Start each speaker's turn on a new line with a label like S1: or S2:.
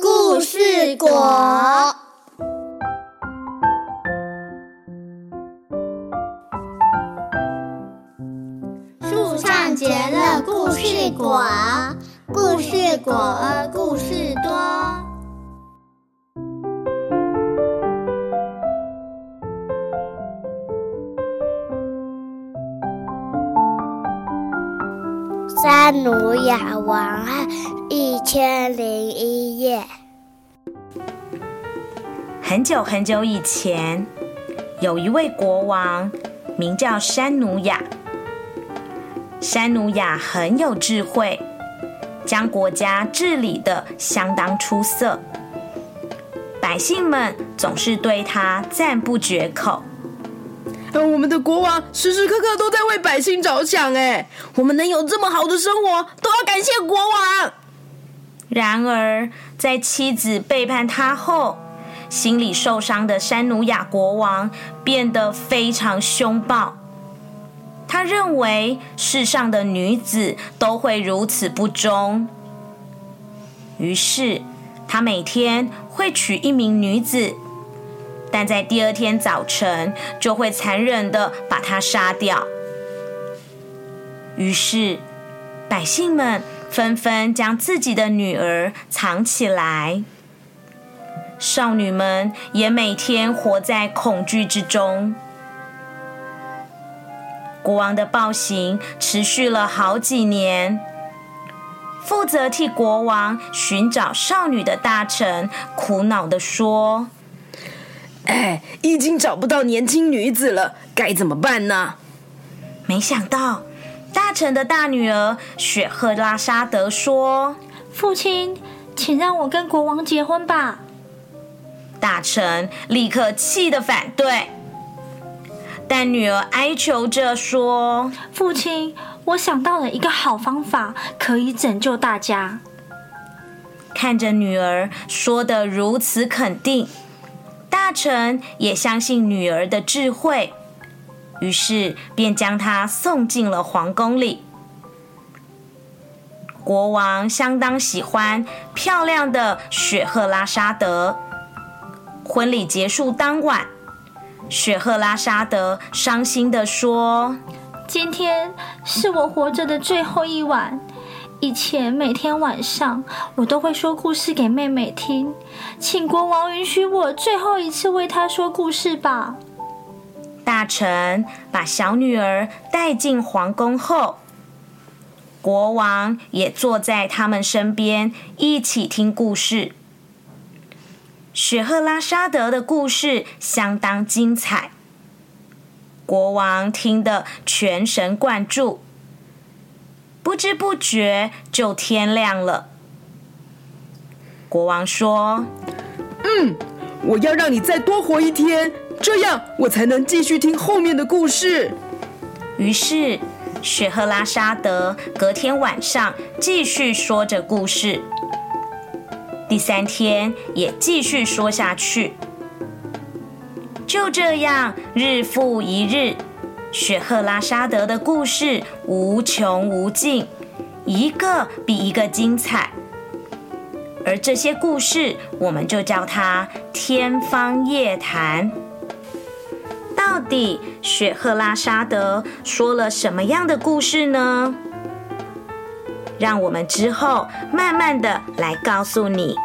S1: 故事果。树上结了故事果，故事果，故事多。
S2: 三奴雅王汉一千零一夜。
S3: 很久很久以前，有一位国王，名叫山努雅。山努雅很有智慧，将国家治理的相当出色，百姓们总是对他赞不绝口。
S4: 呃，我们的国王时时刻刻都在为百姓着想，哎，我们能有这么好的生活，都要感谢国王。
S3: 然而，在妻子背叛他后，心里受伤的山努雅国王变得非常凶暴。他认为世上的女子都会如此不忠，于是他每天会娶一名女子。但在第二天早晨，就会残忍的把他杀掉。于是，百姓们纷纷将自己的女儿藏起来，少女们也每天活在恐惧之中。国王的暴行持续了好几年，负责替国王寻找少女的大臣苦恼的说。
S4: 哎，已经找不到年轻女子了，该怎么办呢？
S3: 没想到，大臣的大女儿雪赫拉沙德说：“
S5: 父亲，请让我跟国王结婚吧。”
S3: 大臣立刻气得反对，但女儿哀求着说：“
S5: 父亲，我想到了一个好方法，可以拯救大家。”
S3: 看着女儿说的如此肯定。大臣也相信女儿的智慧，于是便将她送进了皇宫里。国王相当喜欢漂亮的雪赫拉沙德。婚礼结束当晚，雪赫拉沙德伤心的说：“
S5: 今天是我活着的最后一晚。”以前每天晚上，我都会说故事给妹妹听，请国王允许我最后一次为她说故事吧。
S3: 大臣把小女儿带进皇宫后，国王也坐在他们身边一起听故事。雪赫拉沙德的故事相当精彩，国王听得全神贯注。不知不觉就天亮了。国王说：“
S4: 嗯，我要让你再多活一天，这样我才能继续听后面的故事。”
S3: 于是，雪赫拉沙德隔天晚上继续说着故事，第三天也继续说下去。就这样，日复一日。雪赫拉沙德的故事无穷无尽，一个比一个精彩。而这些故事，我们就叫它天方夜谭。到底雪赫拉沙德说了什么样的故事呢？让我们之后慢慢的来告诉你。